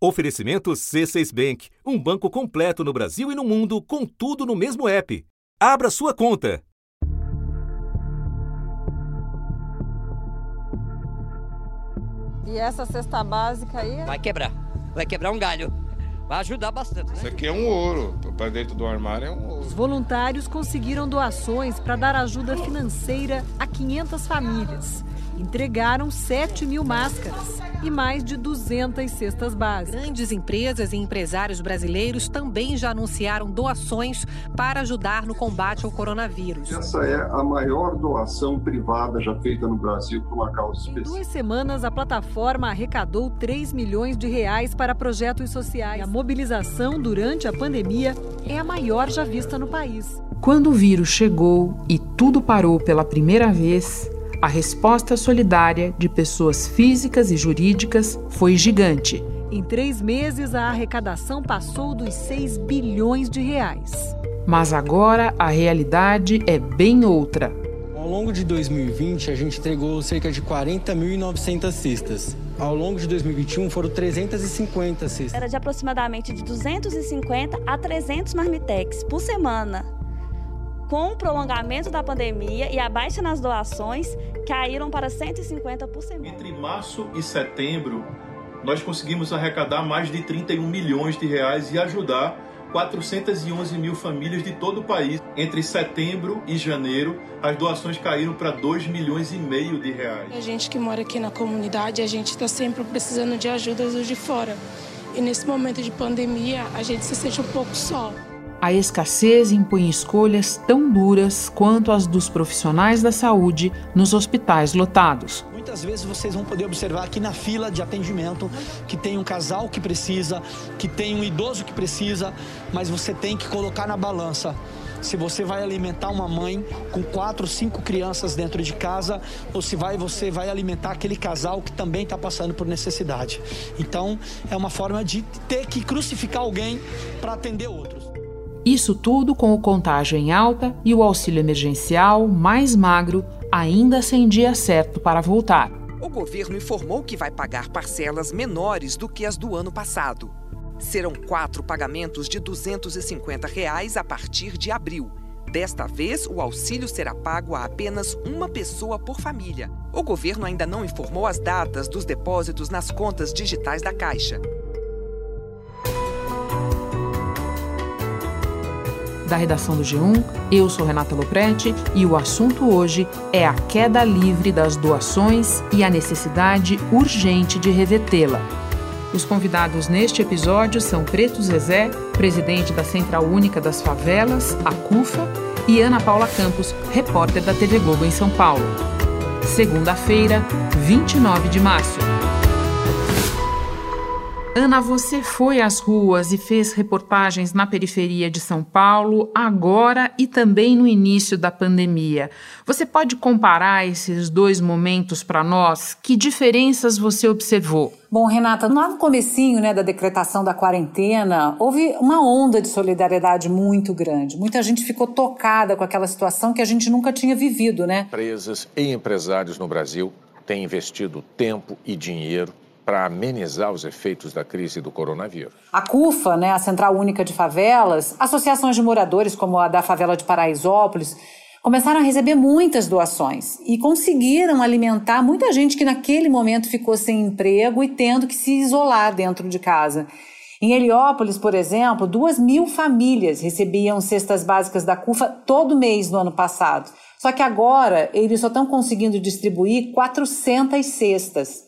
Oferecimento C6 Bank, um banco completo no Brasil e no mundo, com tudo no mesmo app. Abra sua conta. E essa cesta básica aí? Vai quebrar. Vai quebrar um galho. Vai ajudar bastante. Né? Isso aqui é um ouro. Para dentro do armário é um ouro. Os voluntários conseguiram doações para dar ajuda financeira a 500 famílias entregaram 7 mil máscaras e mais de 200 cestas básicas. Grandes empresas e empresários brasileiros também já anunciaram doações para ajudar no combate ao coronavírus. Essa é a maior doação privada já feita no Brasil por uma causa específica. Em duas semanas, a plataforma arrecadou 3 milhões de reais para projetos sociais. A mobilização durante a pandemia é a maior já vista no país. Quando o vírus chegou e tudo parou pela primeira vez, a resposta solidária de pessoas físicas e jurídicas foi gigante. Em três meses, a arrecadação passou dos 6 bilhões de reais. Mas agora a realidade é bem outra. Ao longo de 2020, a gente entregou cerca de 40.900 cestas. Ao longo de 2021, foram 350 cestas. Era de aproximadamente de 250 a 300 marmitex por semana com o prolongamento da pandemia e a baixa nas doações, caíram para 150 por semana. Entre março e setembro, nós conseguimos arrecadar mais de 31 milhões de reais e ajudar 411 mil famílias de todo o país. Entre setembro e janeiro, as doações caíram para 2 milhões e meio de reais. A gente que mora aqui na comunidade, a gente está sempre precisando de ajuda dos de fora. E nesse momento de pandemia, a gente se sente um pouco só. A escassez impõe escolhas tão duras quanto as dos profissionais da saúde nos hospitais lotados. Muitas vezes vocês vão poder observar aqui na fila de atendimento que tem um casal que precisa, que tem um idoso que precisa, mas você tem que colocar na balança se você vai alimentar uma mãe com quatro, cinco crianças dentro de casa ou se vai, você vai alimentar aquele casal que também está passando por necessidade. Então, é uma forma de ter que crucificar alguém para atender outros. Isso tudo com o contágio em alta e o auxílio emergencial, mais magro, ainda sem dia certo para voltar. O governo informou que vai pagar parcelas menores do que as do ano passado. Serão quatro pagamentos de 250 reais a partir de abril. Desta vez, o auxílio será pago a apenas uma pessoa por família. O governo ainda não informou as datas dos depósitos nas contas digitais da Caixa. Da redação do G1. Eu sou Renata Loprete e o assunto hoje é a queda livre das doações e a necessidade urgente de revertê-la. Os convidados neste episódio são Preto Zezé, presidente da Central Única das Favelas, a CUFA, e Ana Paula Campos, repórter da TV Globo em São Paulo. Segunda-feira, 29 de março. Ana, você foi às ruas e fez reportagens na periferia de São Paulo, agora e também no início da pandemia. Você pode comparar esses dois momentos para nós? Que diferenças você observou? Bom, Renata, lá no comecinho né, da decretação da quarentena, houve uma onda de solidariedade muito grande. Muita gente ficou tocada com aquela situação que a gente nunca tinha vivido, né? Empresas e empresários no Brasil têm investido tempo e dinheiro para amenizar os efeitos da crise do coronavírus. A CUFA, né, a Central Única de Favelas, associações de moradores como a da favela de Paraisópolis, começaram a receber muitas doações e conseguiram alimentar muita gente que naquele momento ficou sem emprego e tendo que se isolar dentro de casa. Em Heliópolis, por exemplo, duas mil famílias recebiam cestas básicas da CUFA todo mês no ano passado. Só que agora eles só estão conseguindo distribuir 400 cestas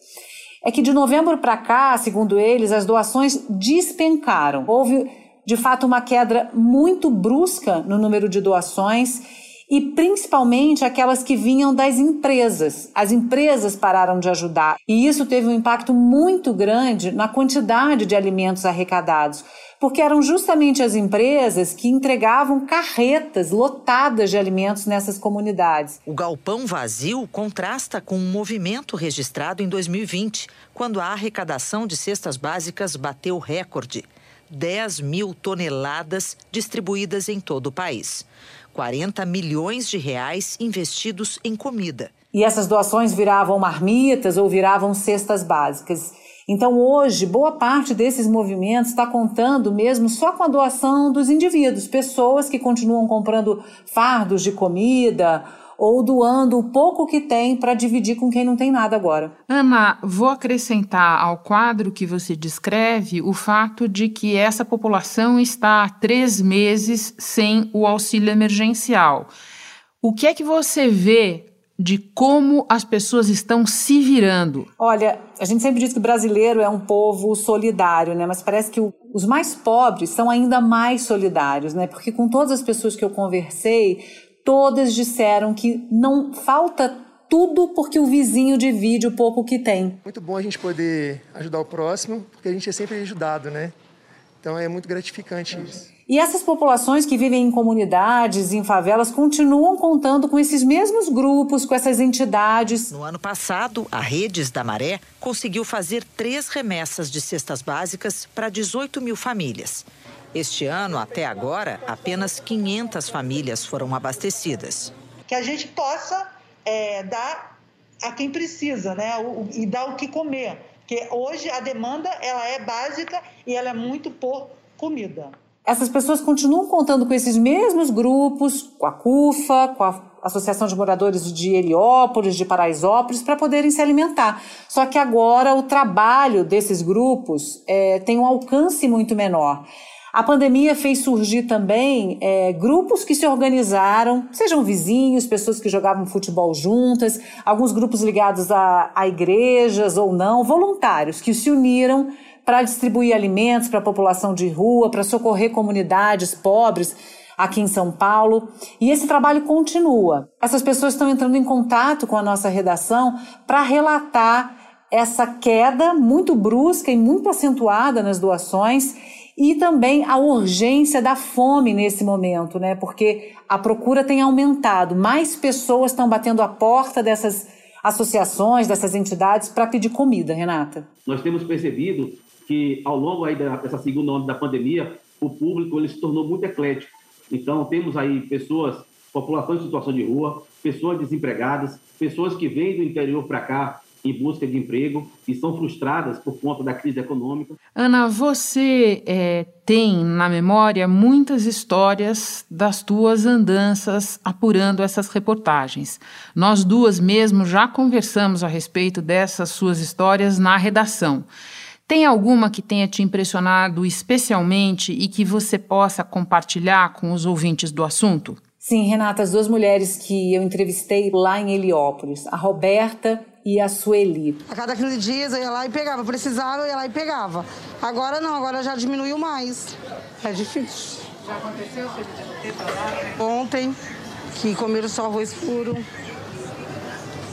é que de novembro para cá, segundo eles, as doações despencaram. Houve, de fato, uma queda muito brusca no número de doações e principalmente aquelas que vinham das empresas. As empresas pararam de ajudar e isso teve um impacto muito grande na quantidade de alimentos arrecadados porque eram justamente as empresas que entregavam carretas lotadas de alimentos nessas comunidades. O galpão vazio contrasta com um movimento registrado em 2020, quando a arrecadação de cestas básicas bateu recorde. 10 mil toneladas distribuídas em todo o país. 40 milhões de reais investidos em comida. E essas doações viravam marmitas ou viravam cestas básicas. Então, hoje, boa parte desses movimentos está contando mesmo só com a doação dos indivíduos, pessoas que continuam comprando fardos de comida ou doando o pouco que tem para dividir com quem não tem nada agora. Ana, vou acrescentar ao quadro que você descreve o fato de que essa população está há três meses sem o auxílio emergencial. O que é que você vê de como as pessoas estão se virando? Olha, a gente sempre diz que o brasileiro é um povo solidário, né? Mas parece que o, os mais pobres são ainda mais solidários, né? Porque com todas as pessoas que eu conversei, todas disseram que não falta tudo porque o vizinho divide o pouco que tem. Muito bom a gente poder ajudar o próximo, porque a gente é sempre ajudado, né? Então é muito gratificante isso. E essas populações que vivem em comunidades, em favelas, continuam contando com esses mesmos grupos, com essas entidades. No ano passado, a Redes da Maré conseguiu fazer três remessas de cestas básicas para 18 mil famílias. Este ano, até agora, apenas 500 famílias foram abastecidas. Que a gente possa é, dar a quem precisa, né? O, e dar o que comer. Porque hoje a demanda ela é básica e ela é muito por comida. Essas pessoas continuam contando com esses mesmos grupos, com a CUFA, com a Associação de Moradores de Heliópolis, de Paraisópolis, para poderem se alimentar. Só que agora o trabalho desses grupos é, tem um alcance muito menor. A pandemia fez surgir também é, grupos que se organizaram, sejam vizinhos, pessoas que jogavam futebol juntas, alguns grupos ligados a, a igrejas ou não, voluntários que se uniram para distribuir alimentos para a população de rua, para socorrer comunidades pobres aqui em São Paulo. E esse trabalho continua. Essas pessoas estão entrando em contato com a nossa redação para relatar essa queda muito brusca e muito acentuada nas doações e também a urgência da fome nesse momento, né? Porque a procura tem aumentado, mais pessoas estão batendo a porta dessas associações, dessas entidades para pedir comida, Renata. Nós temos percebido que ao longo aí dessa segunda onda da pandemia, o público ele se tornou muito eclético. Então, temos aí pessoas, população em situação de rua, pessoas desempregadas, pessoas que vêm do interior para cá em busca de emprego e são frustradas por conta da crise econômica. Ana, você é, tem na memória muitas histórias das tuas andanças apurando essas reportagens. Nós duas mesmo já conversamos a respeito dessas suas histórias na redação. Tem alguma que tenha te impressionado especialmente e que você possa compartilhar com os ouvintes do assunto? Sim, Renata, as duas mulheres que eu entrevistei lá em Heliópolis, a Roberta e a Sueli. A cada 15 dias eu ia lá e pegava, precisava, eu ia lá e pegava. Agora não, agora já diminuiu mais. É difícil. Já aconteceu? Ontem, que comeram só arroz puro.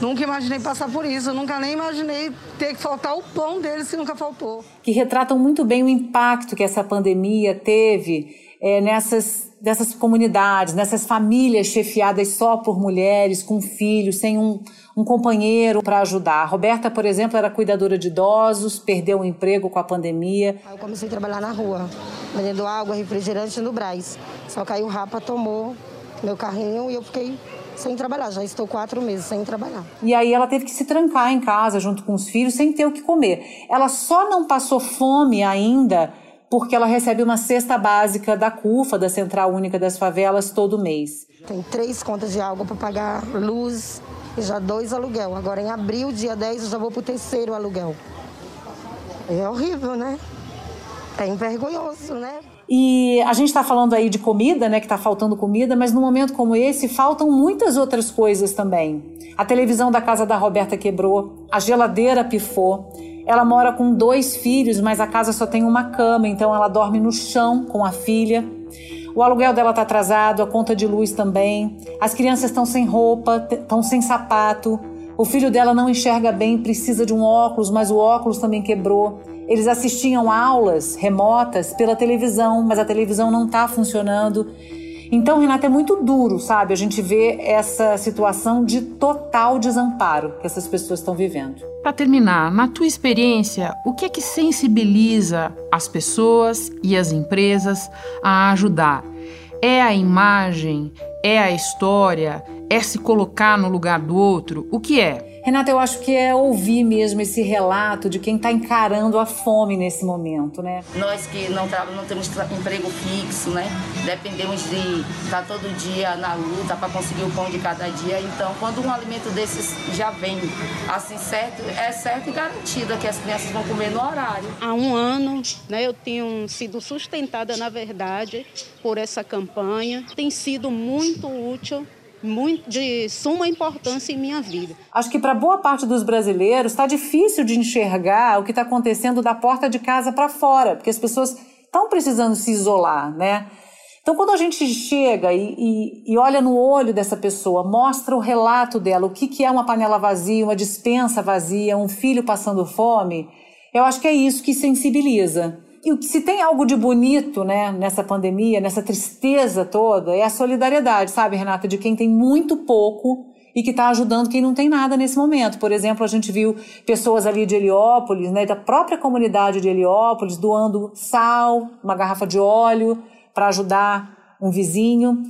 Nunca imaginei passar por isso, nunca nem imaginei ter que faltar o pão deles que nunca faltou. Que retratam muito bem o impacto que essa pandemia teve é, nessas dessas comunidades, nessas famílias chefiadas só por mulheres, com filhos, sem um, um companheiro para ajudar. A Roberta, por exemplo, era cuidadora de idosos, perdeu o emprego com a pandemia. Eu comecei a trabalhar na rua, vendendo água, refrigerante no Braz. Só que aí o Rapa tomou meu carrinho e eu fiquei sem trabalhar. Já estou quatro meses sem trabalhar. E aí ela teve que se trancar em casa junto com os filhos sem ter o que comer. Ela só não passou fome ainda porque ela recebe uma cesta básica da CUFA, da Central Única das Favelas, todo mês. Tem três contas de água para pagar luz e já dois aluguel. Agora em abril, dia 10, eu já vou para o terceiro aluguel. É horrível, né? É envergonhoso, né? E a gente está falando aí de comida, né? Que está faltando comida, mas num momento como esse faltam muitas outras coisas também. A televisão da casa da Roberta quebrou, a geladeira pifou. Ela mora com dois filhos, mas a casa só tem uma cama, então ela dorme no chão com a filha. O aluguel dela está atrasado, a conta de luz também. As crianças estão sem roupa, estão sem sapato. O filho dela não enxerga bem, precisa de um óculos, mas o óculos também quebrou. Eles assistiam aulas remotas pela televisão, mas a televisão não está funcionando. Então, Renata, é muito duro, sabe? A gente vê essa situação de total desamparo que essas pessoas estão vivendo. Para terminar, na tua experiência, o que é que sensibiliza as pessoas e as empresas a ajudar? É a imagem? É a história? É se colocar no lugar do outro? O que é? Renata, eu acho que é ouvir mesmo esse relato de quem está encarando a fome nesse momento, né? Nós que não, não temos emprego fixo, né? Dependemos de estar tá todo dia na luta para conseguir o pão de cada dia. Então, quando um alimento desses já vem assim certo, é certo e garantido que as crianças vão comer no horário. Há um ano, né, eu tenho sido sustentada, na verdade, por essa campanha. Tem sido muito útil muito de suma importância em minha vida. Acho que para boa parte dos brasileiros está difícil de enxergar o que está acontecendo da porta de casa para fora, porque as pessoas estão precisando se isolar, né? Então, quando a gente chega e, e, e, olha no olho dessa pessoa, mostra o relato dela, o que, que é uma panela vazia, uma dispensa vazia, um filho passando fome, eu acho que é isso que sensibiliza. E se tem algo de bonito, né, nessa pandemia, nessa tristeza toda, é a solidariedade, sabe, Renata, de quem tem muito pouco e que está ajudando quem não tem nada nesse momento. Por exemplo, a gente viu pessoas ali de Heliópolis, né, da própria comunidade de Heliópolis, doando sal, uma garrafa de óleo para ajudar um vizinho.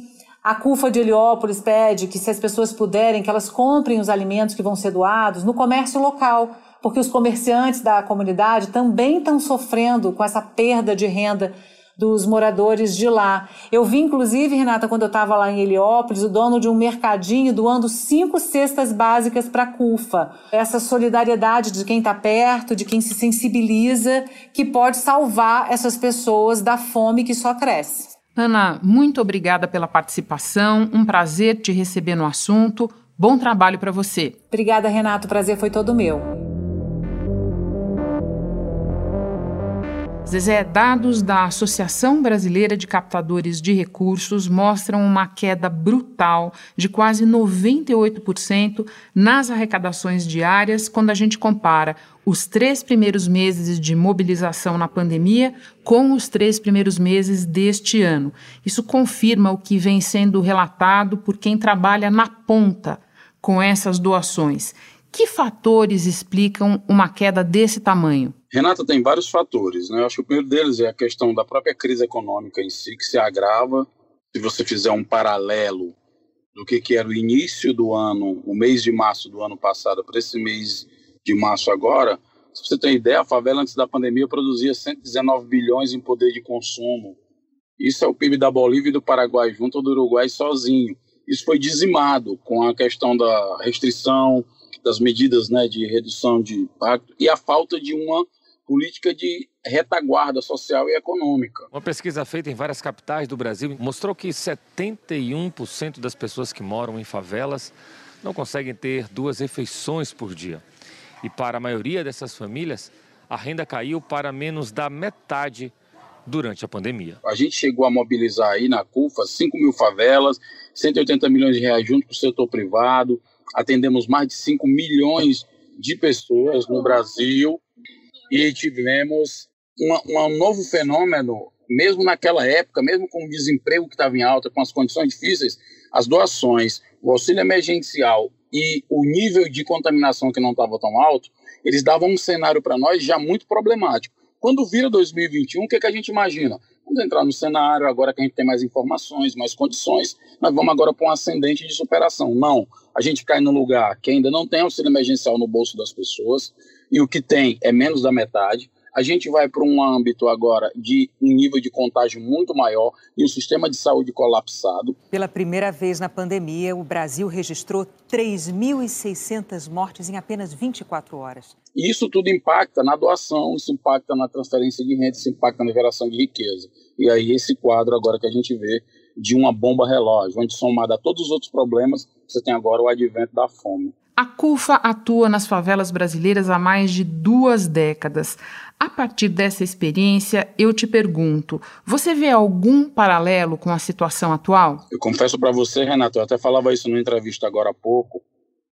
A CUFA de Heliópolis pede que, se as pessoas puderem, que elas comprem os alimentos que vão ser doados no comércio local porque os comerciantes da comunidade também estão sofrendo com essa perda de renda dos moradores de lá. Eu vi, inclusive, Renata, quando eu estava lá em Heliópolis, o dono de um mercadinho doando cinco cestas básicas para a CUFA. Essa solidariedade de quem está perto, de quem se sensibiliza, que pode salvar essas pessoas da fome que só cresce. Ana, muito obrigada pela participação. Um prazer te receber no assunto. Bom trabalho para você. Obrigada, Renato. O prazer foi todo meu. Zezé, dados da Associação Brasileira de Captadores de Recursos mostram uma queda brutal de quase 98% nas arrecadações diárias quando a gente compara os três primeiros meses de mobilização na pandemia com os três primeiros meses deste ano. Isso confirma o que vem sendo relatado por quem trabalha na ponta com essas doações. Que fatores explicam uma queda desse tamanho? Renata, tem vários fatores. Né? Eu acho que o primeiro deles é a questão da própria crise econômica em si, que se agrava. Se você fizer um paralelo do que, que era o início do ano, o mês de março do ano passado, para esse mês de março agora, se você tem ideia, a favela antes da pandemia produzia 119 bilhões em poder de consumo. Isso é o PIB da Bolívia e do Paraguai junto ou do Uruguai sozinho. Isso foi dizimado com a questão da restrição, das medidas né, de redução de impacto e a falta de uma política de retaguarda social e econômica. Uma pesquisa feita em várias capitais do Brasil mostrou que 71% das pessoas que moram em favelas não conseguem ter duas refeições por dia. E para a maioria dessas famílias, a renda caiu para menos da metade durante a pandemia. A gente chegou a mobilizar aí na CUFA 5 mil favelas, 180 milhões de reais junto com o setor privado, atendemos mais de 5 milhões de pessoas no Brasil e tivemos uma, um novo fenômeno, mesmo naquela época, mesmo com o desemprego que estava em alta, com as condições difíceis, as doações, o auxílio emergencial e o nível de contaminação que não estava tão alto, eles davam um cenário para nós já muito problemático. Quando vira 2021, o que, que a gente imagina? Vamos entrar no cenário, agora que a gente tem mais informações, mais condições, nós vamos agora para um ascendente de superação. Não, a gente cai no lugar que ainda não tem auxílio emergencial no bolso das pessoas, e o que tem é menos da metade. A gente vai para um âmbito agora de um nível de contágio muito maior e um sistema de saúde colapsado. Pela primeira vez na pandemia, o Brasil registrou 3.600 mortes em apenas 24 horas. E isso tudo impacta na doação, isso impacta na transferência de renda, isso impacta na geração de riqueza. E aí esse quadro agora que a gente vê de uma bomba relógio, onde somado a todos os outros problemas, você tem agora o advento da fome. A CUFA atua nas favelas brasileiras há mais de duas décadas. A partir dessa experiência, eu te pergunto: você vê algum paralelo com a situação atual? Eu confesso para você, Renato, eu até falava isso numa entrevista agora há pouco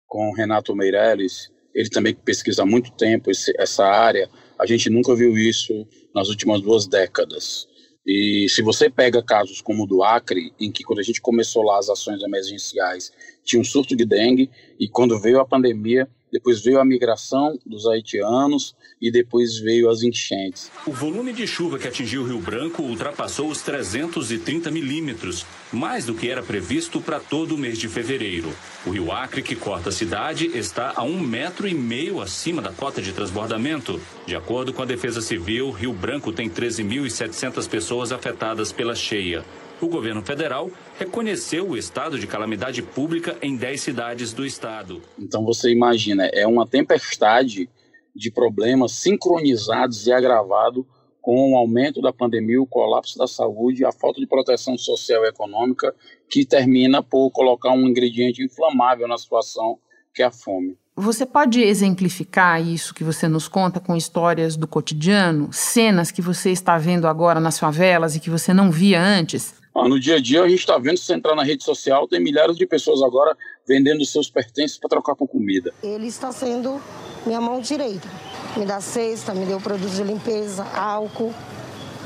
com o Renato Meirelles, ele também pesquisa há muito tempo esse, essa área. A gente nunca viu isso nas últimas duas décadas. E se você pega casos como o do Acre, em que quando a gente começou lá as ações emergenciais, tinha um surto de dengue, e quando veio a pandemia, depois veio a migração dos haitianos e depois veio as enchentes. O volume de chuva que atingiu o Rio Branco ultrapassou os 330 milímetros, mais do que era previsto para todo o mês de fevereiro. O Rio Acre, que corta a cidade, está a um metro e meio acima da cota de transbordamento. De acordo com a Defesa Civil, Rio Branco tem 13.700 pessoas afetadas pela cheia o governo federal reconheceu o estado de calamidade pública em 10 cidades do estado. Então você imagina, é uma tempestade de problemas sincronizados e agravado com o aumento da pandemia, o colapso da saúde, a falta de proteção social e econômica, que termina por colocar um ingrediente inflamável na situação, que é a fome. Você pode exemplificar isso que você nos conta com histórias do cotidiano, cenas que você está vendo agora nas favelas e que você não via antes? Ah, no dia a dia, a gente está vendo, se entrar na rede social, tem milhares de pessoas agora vendendo seus pertences para trocar por comida. Ele está sendo minha mão direita. Me dá cesta, me deu produtos de limpeza, álcool,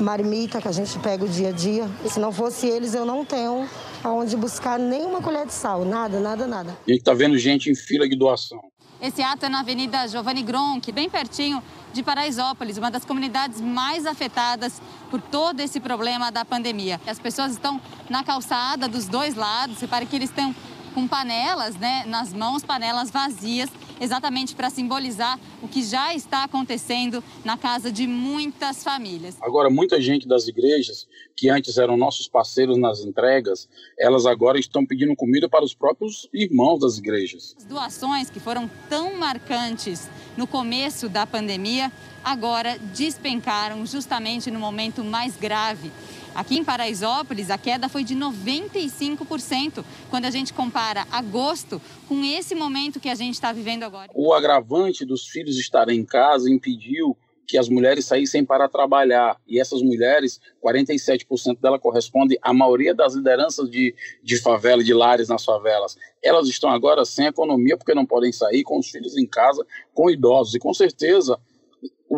marmita que a gente pega o dia a dia. E se não fosse eles, eu não tenho aonde buscar nenhuma colher de sal, nada, nada, nada. A gente está vendo gente em fila de doação. Esse ato é na Avenida Giovanni Gronk, bem pertinho de Paraisópolis, uma das comunidades mais afetadas por todo esse problema da pandemia. As pessoas estão na calçada dos dois lados, repare que eles estão com panelas né, nas mãos, panelas vazias, exatamente para simbolizar o que já está acontecendo na casa de muitas famílias. Agora, muita gente das igrejas, que antes eram nossos parceiros nas entregas, elas agora estão pedindo comida para os próprios irmãos das igrejas. As doações que foram tão marcantes no começo da pandemia, agora despencaram justamente no momento mais grave. Aqui em Paraisópolis, a queda foi de 95% quando a gente compara agosto com esse momento que a gente está vivendo agora. O agravante dos filhos estarem em casa impediu que as mulheres saíssem para trabalhar. E essas mulheres, 47% dela corresponde à maioria das lideranças de, de favela, de lares nas favelas. Elas estão agora sem economia porque não podem sair, com os filhos em casa, com idosos. E com certeza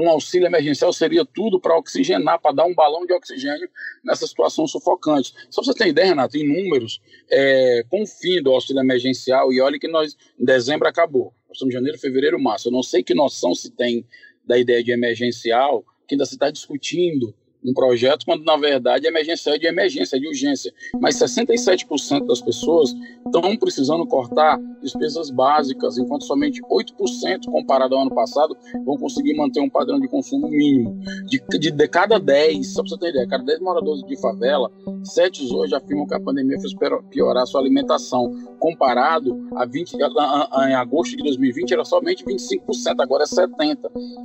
um auxílio emergencial seria tudo para oxigenar, para dar um balão de oxigênio nessa situação sufocante. Só para você ter ideia, Renato, em números, é, com o fim do auxílio emergencial, e olha que nós, em dezembro acabou, nós estamos em janeiro, fevereiro, março, eu não sei que noção se tem da ideia de emergencial, que ainda se está discutindo um projeto, quando na verdade a emergência é de emergência, é de urgência. Mas 67% das pessoas estão precisando cortar despesas básicas, enquanto somente 8%, comparado ao ano passado, vão conseguir manter um padrão de consumo mínimo. De, de, de cada 10, só para você ter ideia, cada 10 moradores de favela, 7 hoje afirmam que a pandemia fez piorar a sua alimentação. Comparado a 20, a, a, em agosto de 2020 era somente 25%, agora é 70%.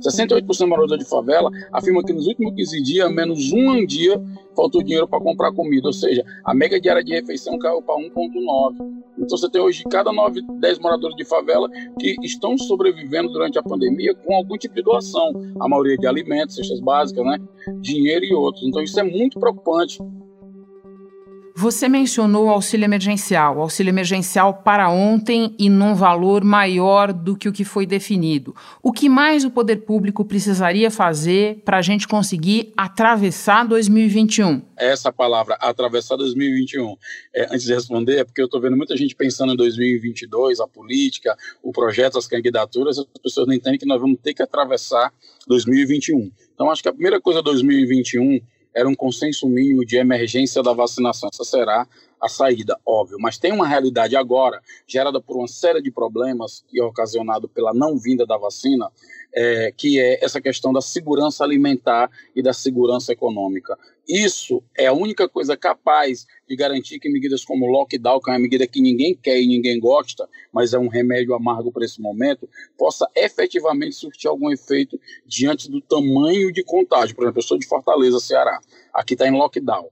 68% dos moradores de favela afirmam que nos últimos 15 dias, menos menos um dia faltou dinheiro para comprar comida, ou seja, a média diária de refeição caiu para 1,9. Então você tem hoje cada 9, 10 moradores de favela que estão sobrevivendo durante a pandemia com algum tipo de doação, a maioria de alimentos, cestas básicas, né, dinheiro e outros. Então isso é muito preocupante. Você mencionou o auxílio emergencial, o auxílio emergencial para ontem e num valor maior do que o que foi definido. O que mais o poder público precisaria fazer para a gente conseguir atravessar 2021? Essa palavra, atravessar 2021, é, antes de responder, é porque eu estou vendo muita gente pensando em 2022, a política, o projeto, as candidaturas, as pessoas não entendem que nós vamos ter que atravessar 2021. Então, acho que a primeira coisa 2021 era um consenso mínimo de emergência da vacinação. Essa será a saída, óbvio. Mas tem uma realidade agora, gerada por uma série de problemas e ocasionado pela não vinda da vacina, é, que é essa questão da segurança alimentar e da segurança econômica. Isso é a única coisa capaz de garantir que medidas como o lockdown, que é uma medida que ninguém quer e ninguém gosta, mas é um remédio amargo para esse momento, possa efetivamente surtir algum efeito diante do tamanho de contágio. Por exemplo, eu sou de Fortaleza, Ceará. Aqui está em lockdown.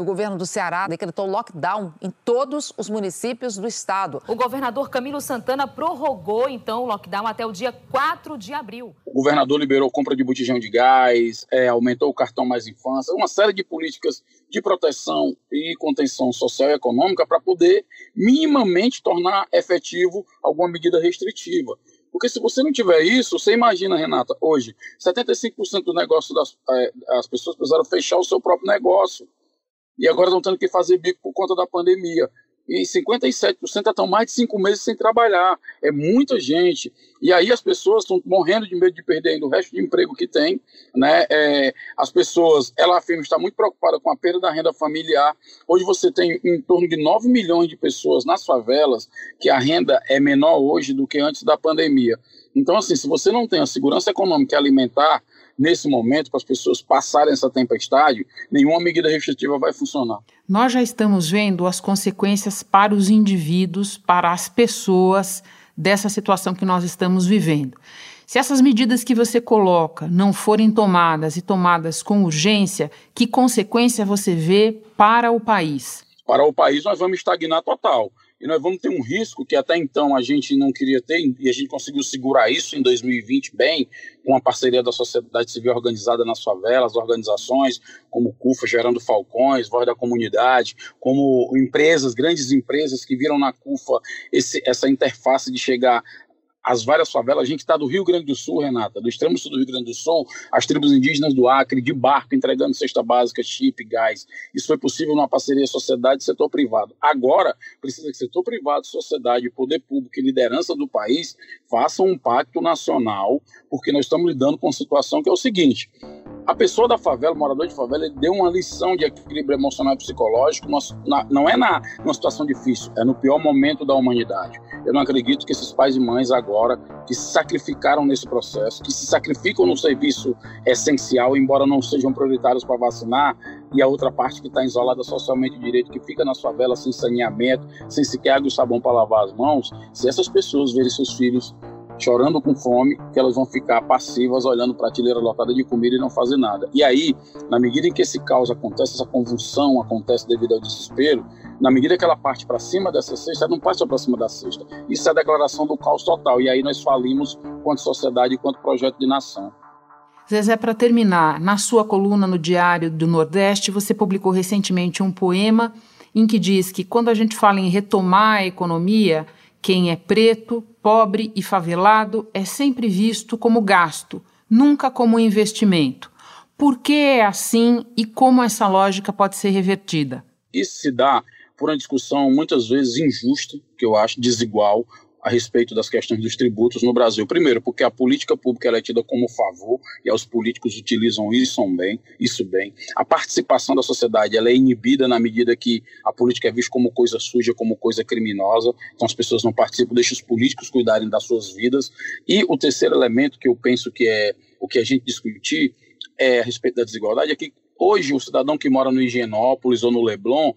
O governo do Ceará decretou lockdown em todos os municípios do estado. O governador Camilo Santana prorrogou, então, o lockdown até o dia 4 de abril. O governador liberou compra de botijão de gás, é, aumentou o cartão mais infância, uma série de políticas de proteção e contenção social e econômica para poder minimamente tornar efetivo alguma medida restritiva. Porque se você não tiver isso, você imagina, Renata, hoje, 75% do negócio das é, as pessoas precisaram fechar o seu próprio negócio e agora estão tendo que fazer bico por conta da pandemia. e 57% estão mais de cinco meses sem trabalhar. É muita gente. E aí as pessoas estão morrendo de medo de perder o resto de emprego que tem. Né? É, as pessoas, ela afirma, está muito preocupada com a perda da renda familiar. Hoje você tem em torno de 9 milhões de pessoas nas favelas que a renda é menor hoje do que antes da pandemia. Então, assim, se você não tem a segurança econômica alimentar, nesse momento, para as pessoas passarem essa tempestade, nenhuma medida restritiva vai funcionar. Nós já estamos vendo as consequências para os indivíduos, para as pessoas dessa situação que nós estamos vivendo. Se essas medidas que você coloca não forem tomadas e tomadas com urgência, que consequência você vê para o país? Para o país, nós vamos estagnar total e nós vamos ter um risco que até então a gente não queria ter, e a gente conseguiu segurar isso em 2020 bem, com a parceria da sociedade civil organizada nas favelas, organizações como CUFA, Gerando Falcões, Voz da Comunidade, como empresas, grandes empresas que viram na CUFA esse, essa interface de chegar as várias favelas. A gente está do Rio Grande do Sul, Renata, do extremo sul do Rio Grande do Sul, as tribos indígenas do Acre, de barco, entregando cesta básica, chip, gás. Isso foi possível numa parceria sociedade e setor privado. Agora, precisa que setor privado, sociedade, poder público e liderança do país façam um pacto nacional, porque nós estamos lidando com uma situação que é o seguinte: a pessoa da favela, morador de favela, ele deu uma lição de equilíbrio emocional e psicológico, na, não é na, numa situação difícil, é no pior momento da humanidade. Eu não acredito que esses pais e mães agora, que se sacrificaram nesse processo, que se sacrificam no serviço essencial, embora não sejam prioritários para vacinar, e a outra parte que está isolada socialmente direito, que fica nas favelas sem saneamento, sem sequer água e sabão para lavar as mãos, se essas pessoas verem seus filhos chorando com fome, que elas vão ficar passivas olhando para a prateleira lotada de comida e não fazer nada. E aí, na medida em que esse caos acontece, essa convulsão acontece devido ao desespero, na medida que ela parte para cima dessa cesta, ela não parte para cima da cesta. Isso é a declaração do caos total. E aí nós falimos quanto sociedade quanto projeto de nação. Zezé, para terminar, na sua coluna no Diário do Nordeste, você publicou recentemente um poema em que diz que quando a gente fala em retomar a economia, quem é preto, pobre e favelado é sempre visto como gasto, nunca como investimento. Por que é assim e como essa lógica pode ser revertida? Isso se dá por uma discussão muitas vezes injusta, que eu acho desigual, a respeito das questões dos tributos no Brasil. Primeiro, porque a política pública é tida como favor e os políticos utilizam isso bem, isso bem. A participação da sociedade ela é inibida na medida que a política é vista como coisa suja, como coisa criminosa. Então as pessoas não participam, deixam os políticos cuidarem das suas vidas. E o terceiro elemento que eu penso que é o que a gente discutir é a respeito da desigualdade é que hoje o cidadão que mora no Higienópolis ou no Leblon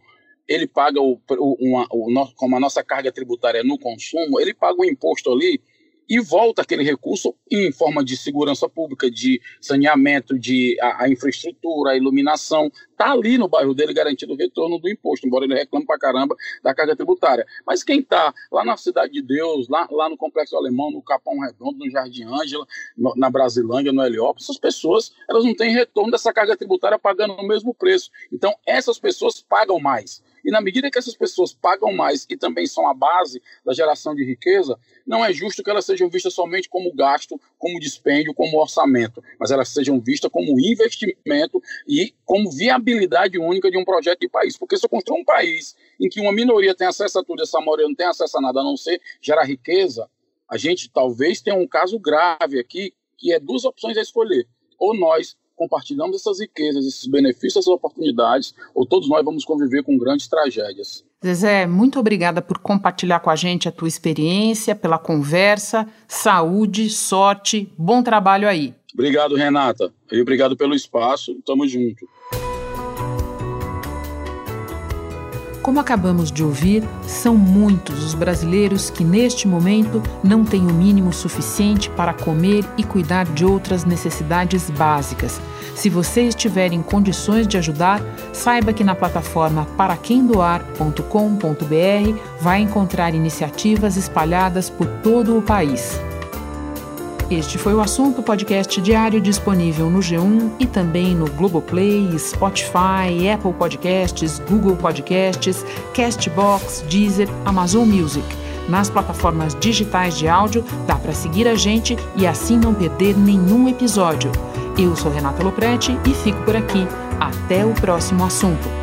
ele paga o, uma, o, como a nossa carga tributária é no consumo, ele paga o imposto ali e volta aquele recurso em forma de segurança pública, de saneamento, de a, a infraestrutura, a iluminação, está ali no bairro dele garantido o retorno do imposto, embora ele reclame para caramba da carga tributária. Mas quem está lá na Cidade de Deus, lá, lá no Complexo Alemão, no Capão Redondo, no Jardim Ângela, no, na Brasilândia, no Heliópolis, essas pessoas elas não têm retorno dessa carga tributária pagando o mesmo preço. Então, essas pessoas pagam mais. E na medida que essas pessoas pagam mais e também são a base da geração de riqueza, não é justo que elas sejam vistas somente como gasto, como dispêndio, como orçamento, mas elas sejam vistas como investimento e como viabilidade única de um projeto de país. Porque se eu construir um país em que uma minoria tem acesso a tudo, essa maioria não tem acesso a nada a não ser gerar riqueza, a gente talvez tenha um caso grave aqui, que é duas opções a escolher. Ou nós compartilhamos essas riquezas, esses benefícios, essas oportunidades, ou todos nós vamos conviver com grandes tragédias. Zezé, muito obrigada por compartilhar com a gente a tua experiência, pela conversa. Saúde, sorte, bom trabalho aí. Obrigado, Renata. E obrigado pelo espaço. Tamo junto. Como acabamos de ouvir, são muitos os brasileiros que neste momento não têm o mínimo suficiente para comer e cuidar de outras necessidades básicas. Se você estiver em condições de ajudar, saiba que na plataforma paraquemdoar.com.br vai encontrar iniciativas espalhadas por todo o país. Este foi o assunto podcast diário disponível no G1 e também no Globoplay, Spotify, Apple Podcasts, Google Podcasts, Castbox, Deezer, Amazon Music. Nas plataformas digitais de áudio, dá para seguir a gente e assim não perder nenhum episódio. Eu sou Renata Loprete e fico por aqui. Até o próximo assunto.